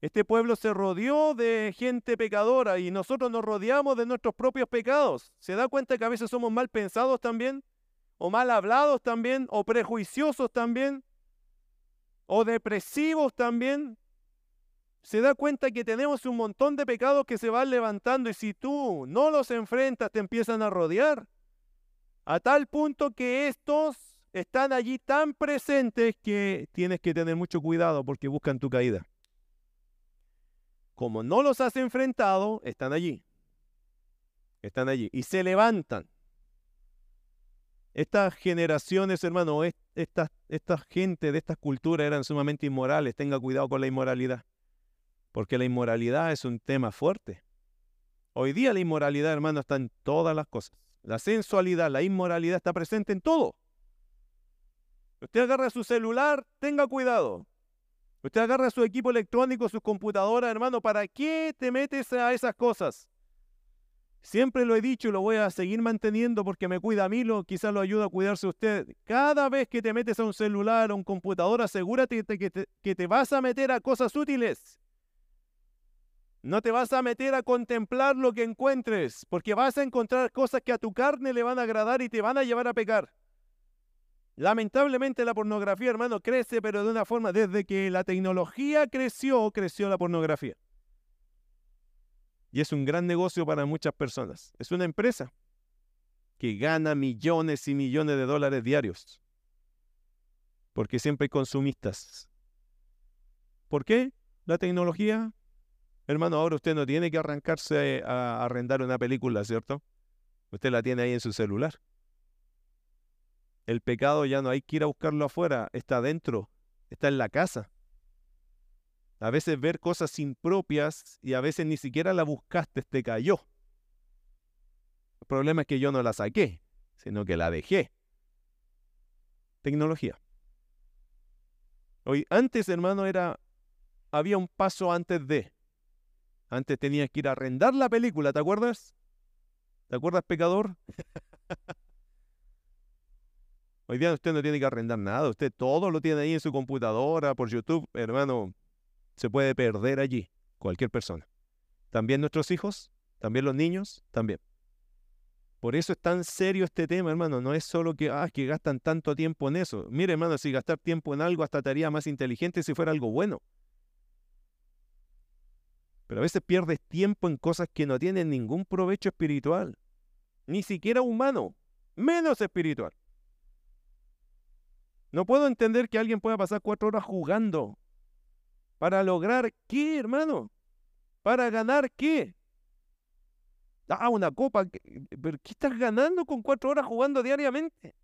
Este pueblo se rodeó de gente pecadora y nosotros nos rodeamos de nuestros propios pecados. ¿Se da cuenta que a veces somos mal pensados también? ¿O mal hablados también? ¿O prejuiciosos también? ¿O depresivos también? Se da cuenta que tenemos un montón de pecados que se van levantando y si tú no los enfrentas te empiezan a rodear. A tal punto que estos están allí tan presentes que tienes que tener mucho cuidado porque buscan tu caída. Como no los has enfrentado, están allí. Están allí. Y se levantan. Estas generaciones, hermano, estas esta gente de estas culturas eran sumamente inmorales. Tenga cuidado con la inmoralidad. Porque la inmoralidad es un tema fuerte. Hoy día la inmoralidad, hermano, está en todas las cosas. La sensualidad, la inmoralidad está presente en todo. Usted agarra su celular, tenga cuidado. Usted agarra su equipo electrónico, su computadora, hermano, ¿para qué te metes a esas cosas? Siempre lo he dicho y lo voy a seguir manteniendo porque me cuida a mí, lo, quizás lo ayuda a cuidarse usted. Cada vez que te metes a un celular o un computador, asegúrate que te, que te vas a meter a cosas útiles. No te vas a meter a contemplar lo que encuentres, porque vas a encontrar cosas que a tu carne le van a agradar y te van a llevar a pecar. Lamentablemente la pornografía, hermano, crece, pero de una forma, desde que la tecnología creció, creció la pornografía. Y es un gran negocio para muchas personas. Es una empresa que gana millones y millones de dólares diarios. Porque siempre hay consumistas. ¿Por qué? La tecnología Hermano, ahora usted no tiene que arrancarse a arrendar una película, ¿cierto? Usted la tiene ahí en su celular. El pecado ya no hay que ir a buscarlo afuera, está dentro, está en la casa. A veces ver cosas impropias y a veces ni siquiera la buscaste, te cayó. El problema es que yo no la saqué, sino que la dejé. Tecnología. Hoy, antes, hermano, era, había un paso antes de. Antes tenías que ir a arrendar la película, ¿te acuerdas? ¿Te acuerdas, pecador? Hoy día usted no tiene que arrendar nada, usted todo lo tiene ahí en su computadora, por YouTube, hermano, se puede perder allí, cualquier persona. También nuestros hijos, también los niños, también. Por eso es tan serio este tema, hermano. No es solo que, ah, que gastan tanto tiempo en eso. Mire, hermano, si gastar tiempo en algo hasta te haría más inteligente si fuera algo bueno. Pero a veces pierdes tiempo en cosas que no tienen ningún provecho espiritual, ni siquiera humano, menos espiritual. No puedo entender que alguien pueda pasar cuatro horas jugando. ¿Para lograr qué, hermano? ¿Para ganar qué? Ah, una copa. ¿Pero qué estás ganando con cuatro horas jugando diariamente?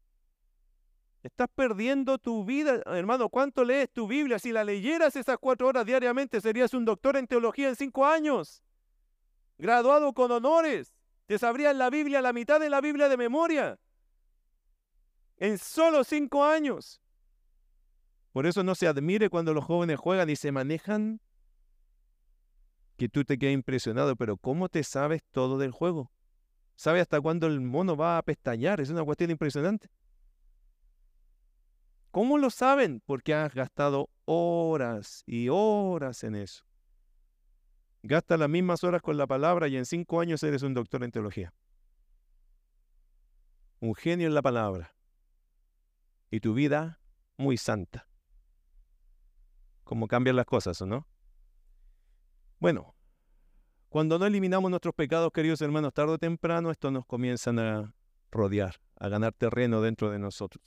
Estás perdiendo tu vida, hermano. ¿Cuánto lees tu Biblia? Si la leyeras esas cuatro horas diariamente, serías un doctor en teología en cinco años. Graduado con honores. Te sabrías la Biblia, la mitad de la Biblia de memoria. En solo cinco años. Por eso no se admire cuando los jóvenes juegan y se manejan. Que tú te quedas impresionado, pero ¿cómo te sabes todo del juego? ¿Sabes hasta cuándo el mono va a pestañear? Es una cuestión impresionante. ¿Cómo lo saben? Porque has gastado horas y horas en eso. Gasta las mismas horas con la palabra y en cinco años eres un doctor en teología. Un genio en la palabra. Y tu vida muy santa. ¿Cómo cambian las cosas, o no? Bueno, cuando no eliminamos nuestros pecados, queridos hermanos, tarde o temprano, estos nos comienzan a rodear, a ganar terreno dentro de nosotros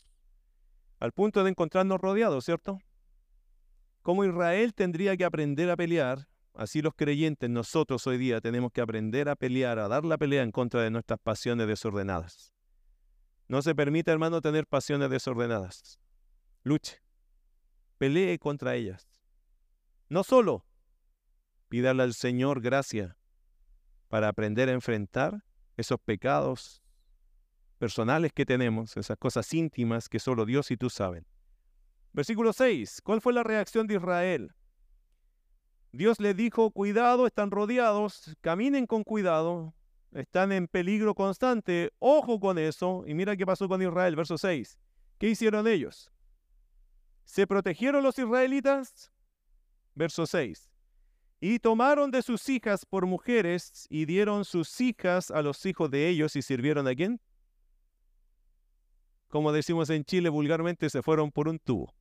al punto de encontrarnos rodeados, ¿cierto? Como Israel tendría que aprender a pelear así los creyentes, nosotros hoy día tenemos que aprender a pelear, a dar la pelea en contra de nuestras pasiones desordenadas. No se permite, hermano, tener pasiones desordenadas. Luche, pelee contra ellas. No solo pídale al Señor gracia para aprender a enfrentar esos pecados personales que tenemos, esas cosas íntimas que solo Dios y tú saben. Versículo 6. ¿Cuál fue la reacción de Israel? Dios le dijo, cuidado, están rodeados, caminen con cuidado, están en peligro constante, ojo con eso. Y mira qué pasó con Israel, verso 6. ¿Qué hicieron ellos? ¿Se protegieron los israelitas? Verso 6. Y tomaron de sus hijas por mujeres y dieron sus hijas a los hijos de ellos y sirvieron a quién? como decimos en Chile vulgarmente, se fueron por un tubo.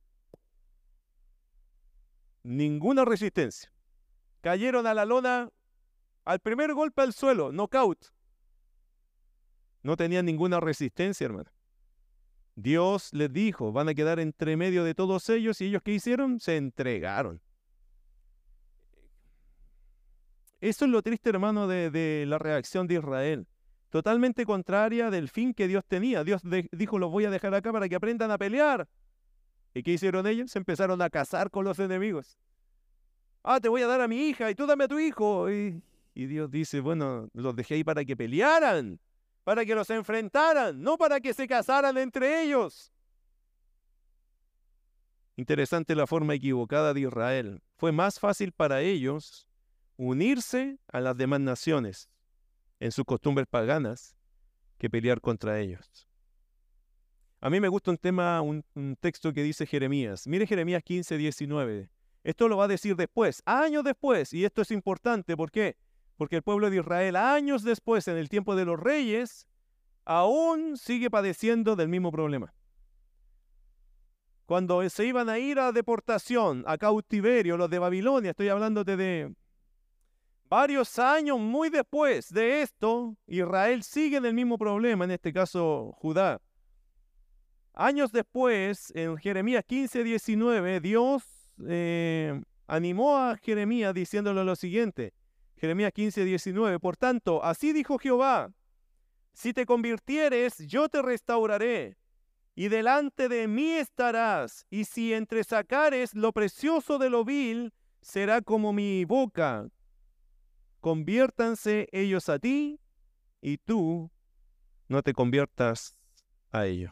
Ninguna resistencia. Cayeron a la lona al primer golpe al suelo, knockout. No tenían ninguna resistencia, hermano. Dios les dijo, van a quedar entre medio de todos ellos y ellos qué hicieron? Se entregaron. Eso es lo triste, hermano, de, de la reacción de Israel totalmente contraria del fin que Dios tenía. Dios dijo, los voy a dejar acá para que aprendan a pelear. ¿Y qué hicieron ellos? Se empezaron a casar con los enemigos. Ah, te voy a dar a mi hija y tú dame a tu hijo. Y, y Dios dice, bueno, los dejé ahí para que pelearan, para que los enfrentaran, no para que se casaran entre ellos. Interesante la forma equivocada de Israel. Fue más fácil para ellos unirse a las demás naciones en sus costumbres paganas que pelear contra ellos. A mí me gusta un tema, un, texto que dice Jeremías. Mire Jeremías 15, 19. Esto lo va a decir después, años después, y esto es importante, ¿por qué? Porque el pueblo de Israel, años después, en el tiempo de los reyes, aún sigue padeciendo del mismo problema. Cuando se iban a ir a deportación, a cautiverio, los de Babilonia, estoy hablándote de Varios años muy después de esto, Israel sigue en el mismo problema, en este caso Judá. Años después, en Jeremías 15, 19, Dios eh, animó a Jeremías diciéndole lo siguiente. Jeremías 15, 19. Por tanto, así dijo Jehová, si te convirtieres, yo te restauraré, y delante de mí estarás, y si entresacares lo precioso de lo vil, será como mi boca, conviértanse ellos a ti y tú no te conviertas a ellos.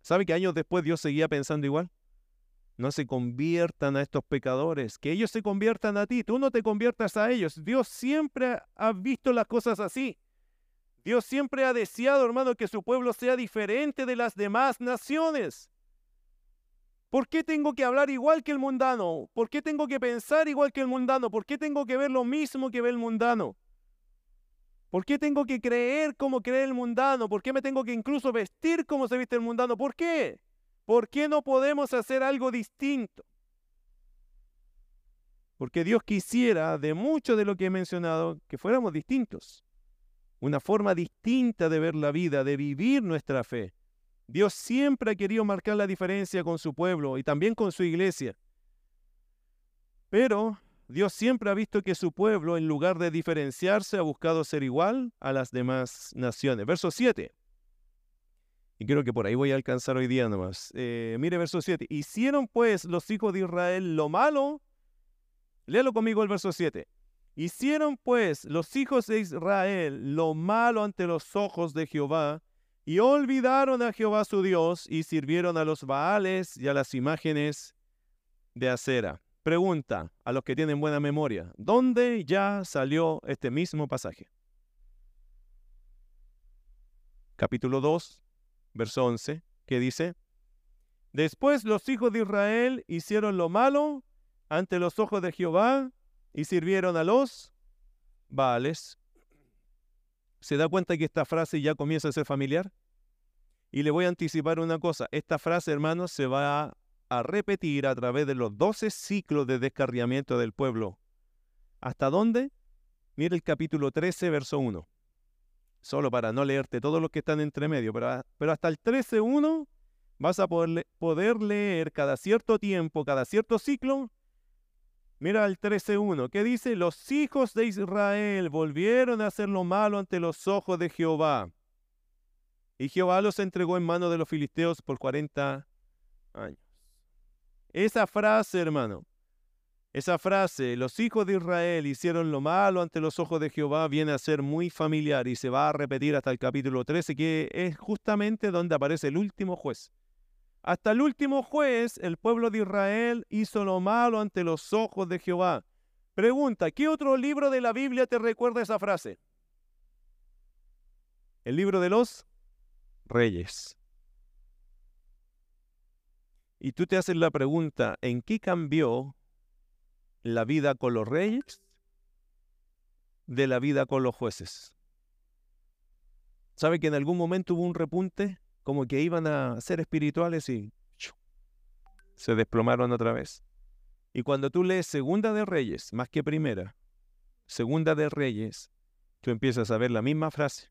¿Sabe que años después Dios seguía pensando igual? No se conviertan a estos pecadores, que ellos se conviertan a ti, tú no te conviertas a ellos. Dios siempre ha visto las cosas así. Dios siempre ha deseado, hermano, que su pueblo sea diferente de las demás naciones. ¿Por qué tengo que hablar igual que el mundano? ¿Por qué tengo que pensar igual que el mundano? ¿Por qué tengo que ver lo mismo que ve el mundano? ¿Por qué tengo que creer como cree el mundano? ¿Por qué me tengo que incluso vestir como se viste el mundano? ¿Por qué? ¿Por qué no podemos hacer algo distinto? Porque Dios quisiera, de mucho de lo que he mencionado, que fuéramos distintos. Una forma distinta de ver la vida, de vivir nuestra fe. Dios siempre ha querido marcar la diferencia con su pueblo y también con su iglesia. Pero Dios siempre ha visto que su pueblo, en lugar de diferenciarse, ha buscado ser igual a las demás naciones. Verso 7. Y creo que por ahí voy a alcanzar hoy día nomás. Eh, mire verso 7. Hicieron pues los hijos de Israel lo malo. Léalo conmigo el verso 7. Hicieron pues los hijos de Israel lo malo ante los ojos de Jehová y olvidaron a Jehová su Dios y sirvieron a los Baales y a las imágenes de acera. Pregunta a los que tienen buena memoria, ¿dónde ya salió este mismo pasaje? Capítulo 2, verso 11, que dice, Después los hijos de Israel hicieron lo malo ante los ojos de Jehová y sirvieron a los Baales ¿Se da cuenta que esta frase ya comienza a ser familiar? Y le voy a anticipar una cosa. Esta frase, hermanos, se va a repetir a través de los 12 ciclos de descarriamiento del pueblo. ¿Hasta dónde? Mira el capítulo 13, verso 1. Solo para no leerte todos los que están entre medio, pero, pero hasta el 13.1 vas a poder, poder leer cada cierto tiempo, cada cierto ciclo, Mira el 13.1, que dice, los hijos de Israel volvieron a hacer lo malo ante los ojos de Jehová. Y Jehová los entregó en manos de los filisteos por 40 años. Esa frase, hermano, esa frase, los hijos de Israel hicieron lo malo ante los ojos de Jehová, viene a ser muy familiar y se va a repetir hasta el capítulo 13, que es justamente donde aparece el último juez. Hasta el último juez, el pueblo de Israel hizo lo malo ante los ojos de Jehová. Pregunta, ¿qué otro libro de la Biblia te recuerda esa frase? El libro de los reyes. Y tú te haces la pregunta, ¿en qué cambió la vida con los reyes de la vida con los jueces? ¿Sabe que en algún momento hubo un repunte? como que iban a ser espirituales y se desplomaron otra vez. Y cuando tú lees Segunda de Reyes, más que Primera, Segunda de Reyes, tú empiezas a ver la misma frase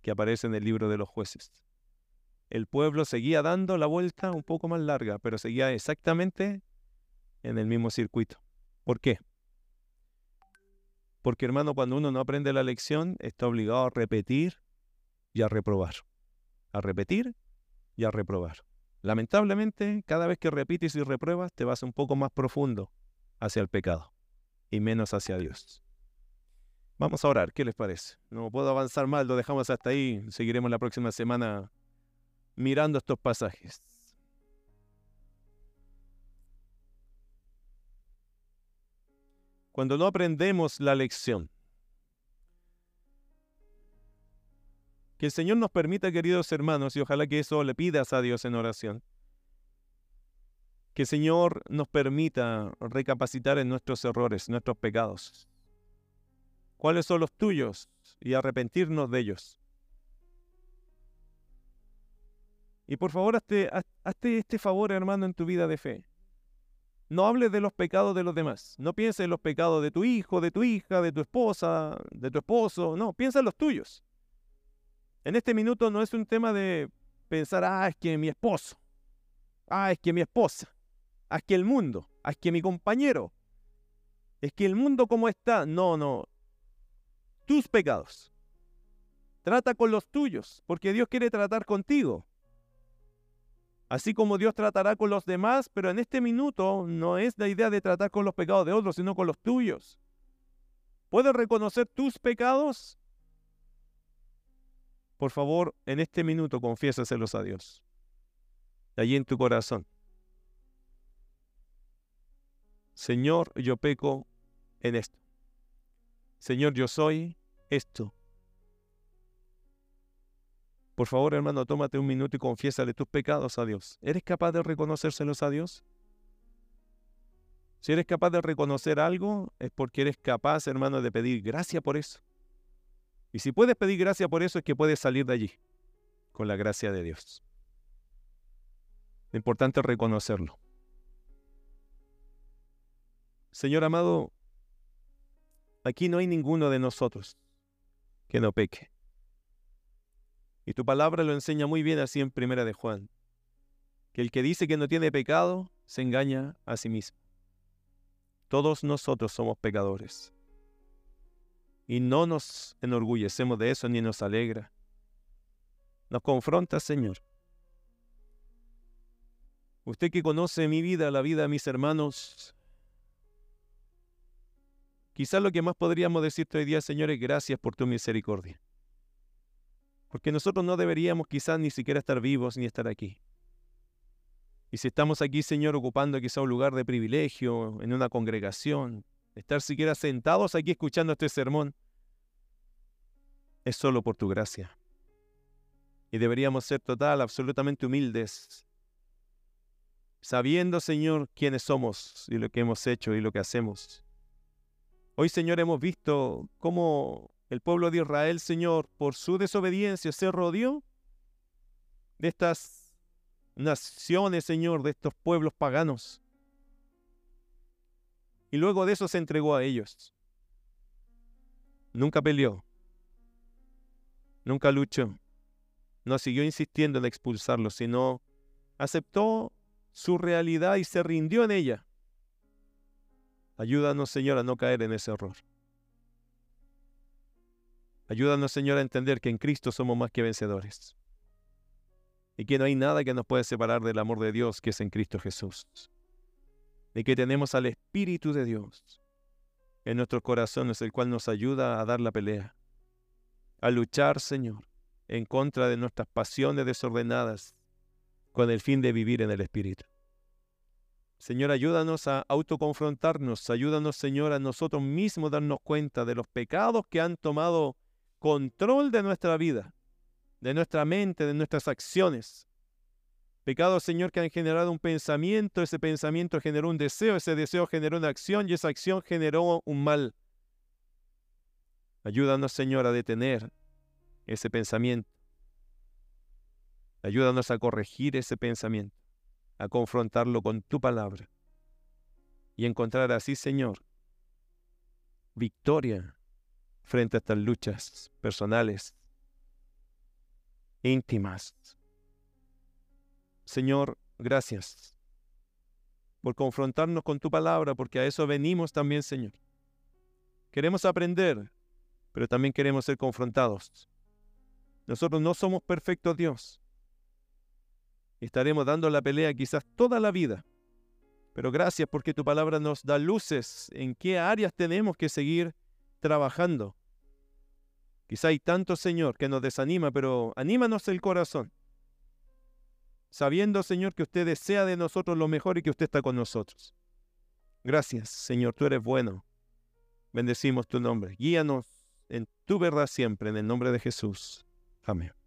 que aparece en el libro de los jueces. El pueblo seguía dando la vuelta un poco más larga, pero seguía exactamente en el mismo circuito. ¿Por qué? Porque hermano, cuando uno no aprende la lección, está obligado a repetir y a reprobar a repetir y a reprobar. Lamentablemente, cada vez que repites y repruebas, te vas un poco más profundo hacia el pecado y menos hacia Dios. Vamos a orar, ¿qué les parece? No puedo avanzar más, lo dejamos hasta ahí. Seguiremos la próxima semana mirando estos pasajes. Cuando no aprendemos la lección, Que el Señor nos permita, queridos hermanos, y ojalá que eso le pidas a Dios en oración, que el Señor nos permita recapacitar en nuestros errores, nuestros pecados. ¿Cuáles son los tuyos? Y arrepentirnos de ellos. Y por favor, hazte, hazte, este favor, hermano, en tu vida de fe. No hables de los pecados de los demás. No pienses en los pecados de tu hijo, de tu hija, de tu esposa, de tu esposo. No, piensa en los tuyos. En este minuto no es un tema de pensar, ah, es que mi esposo, ah, es que mi esposa, ah, es que el mundo, ah, es que mi compañero, es que el mundo como está. No, no. Tus pecados. Trata con los tuyos, porque Dios quiere tratar contigo. Así como Dios tratará con los demás, pero en este minuto no es la idea de tratar con los pecados de otros, sino con los tuyos. ¿Puedes reconocer tus pecados? Por favor, en este minuto confiésaselos a Dios. Allí en tu corazón. Señor, yo peco en esto. Señor, yo soy esto. Por favor, hermano, tómate un minuto y confiésale tus pecados a Dios. ¿Eres capaz de reconocérselos a Dios? Si eres capaz de reconocer algo, es porque eres capaz, hermano, de pedir gracia por eso. Y si puedes pedir gracia por eso es que puedes salir de allí, con la gracia de Dios. Lo importante es reconocerlo. Señor amado, aquí no hay ninguno de nosotros que no peque. Y tu palabra lo enseña muy bien así en Primera de Juan, que el que dice que no tiene pecado se engaña a sí mismo. Todos nosotros somos pecadores. Y no nos enorgullecemos de eso ni nos alegra. Nos confronta, Señor. Usted que conoce mi vida, la vida de mis hermanos, quizás lo que más podríamos decirte hoy día, Señor, es gracias por tu misericordia. Porque nosotros no deberíamos quizás ni siquiera estar vivos ni estar aquí. Y si estamos aquí, Señor, ocupando quizá un lugar de privilegio en una congregación, estar siquiera sentados aquí escuchando este sermón, es solo por tu gracia. Y deberíamos ser total, absolutamente humildes, sabiendo, Señor, quiénes somos y lo que hemos hecho y lo que hacemos. Hoy, Señor, hemos visto cómo el pueblo de Israel, Señor, por su desobediencia se rodeó de estas naciones, Señor, de estos pueblos paganos y luego de eso se entregó a ellos. Nunca peleó, nunca luchó, no siguió insistiendo en expulsarlos, sino aceptó su realidad y se rindió en ella. Ayúdanos, Señor, a no caer en ese error. Ayúdanos, Señor, a entender que en Cristo somos más que vencedores. Y que no hay nada que nos pueda separar del amor de Dios que es en Cristo Jesús. Y que tenemos al Espíritu de Dios en nuestros corazones, el cual nos ayuda a dar la pelea. A luchar, Señor, en contra de nuestras pasiones desordenadas, con el fin de vivir en el Espíritu. Señor, ayúdanos a autoconfrontarnos, ayúdanos, Señor, a nosotros mismos darnos cuenta de los pecados que han tomado control de nuestra vida, de nuestra mente, de nuestras acciones. Pecados, Señor, que han generado un pensamiento, ese pensamiento generó un deseo, ese deseo generó una acción y esa acción generó un mal. Ayúdanos, Señor, a detener ese pensamiento. Ayúdanos a corregir ese pensamiento, a confrontarlo con tu palabra y encontrar así, Señor, victoria frente a estas luchas personales, íntimas. Señor, gracias por confrontarnos con tu palabra, porque a eso venimos también, Señor. Queremos aprender, pero también queremos ser confrontados. Nosotros no somos perfectos, Dios. Estaremos dando la pelea quizás toda la vida. Pero gracias porque tu palabra nos da luces en qué áreas tenemos que seguir trabajando. Quizá hay tanto, Señor, que nos desanima, pero anímanos el corazón. Sabiendo, Señor, que usted desea de nosotros lo mejor y que usted está con nosotros. Gracias, Señor, tú eres bueno. Bendecimos tu nombre. Guíanos en tu verdad siempre, en el nombre de Jesús. Amén.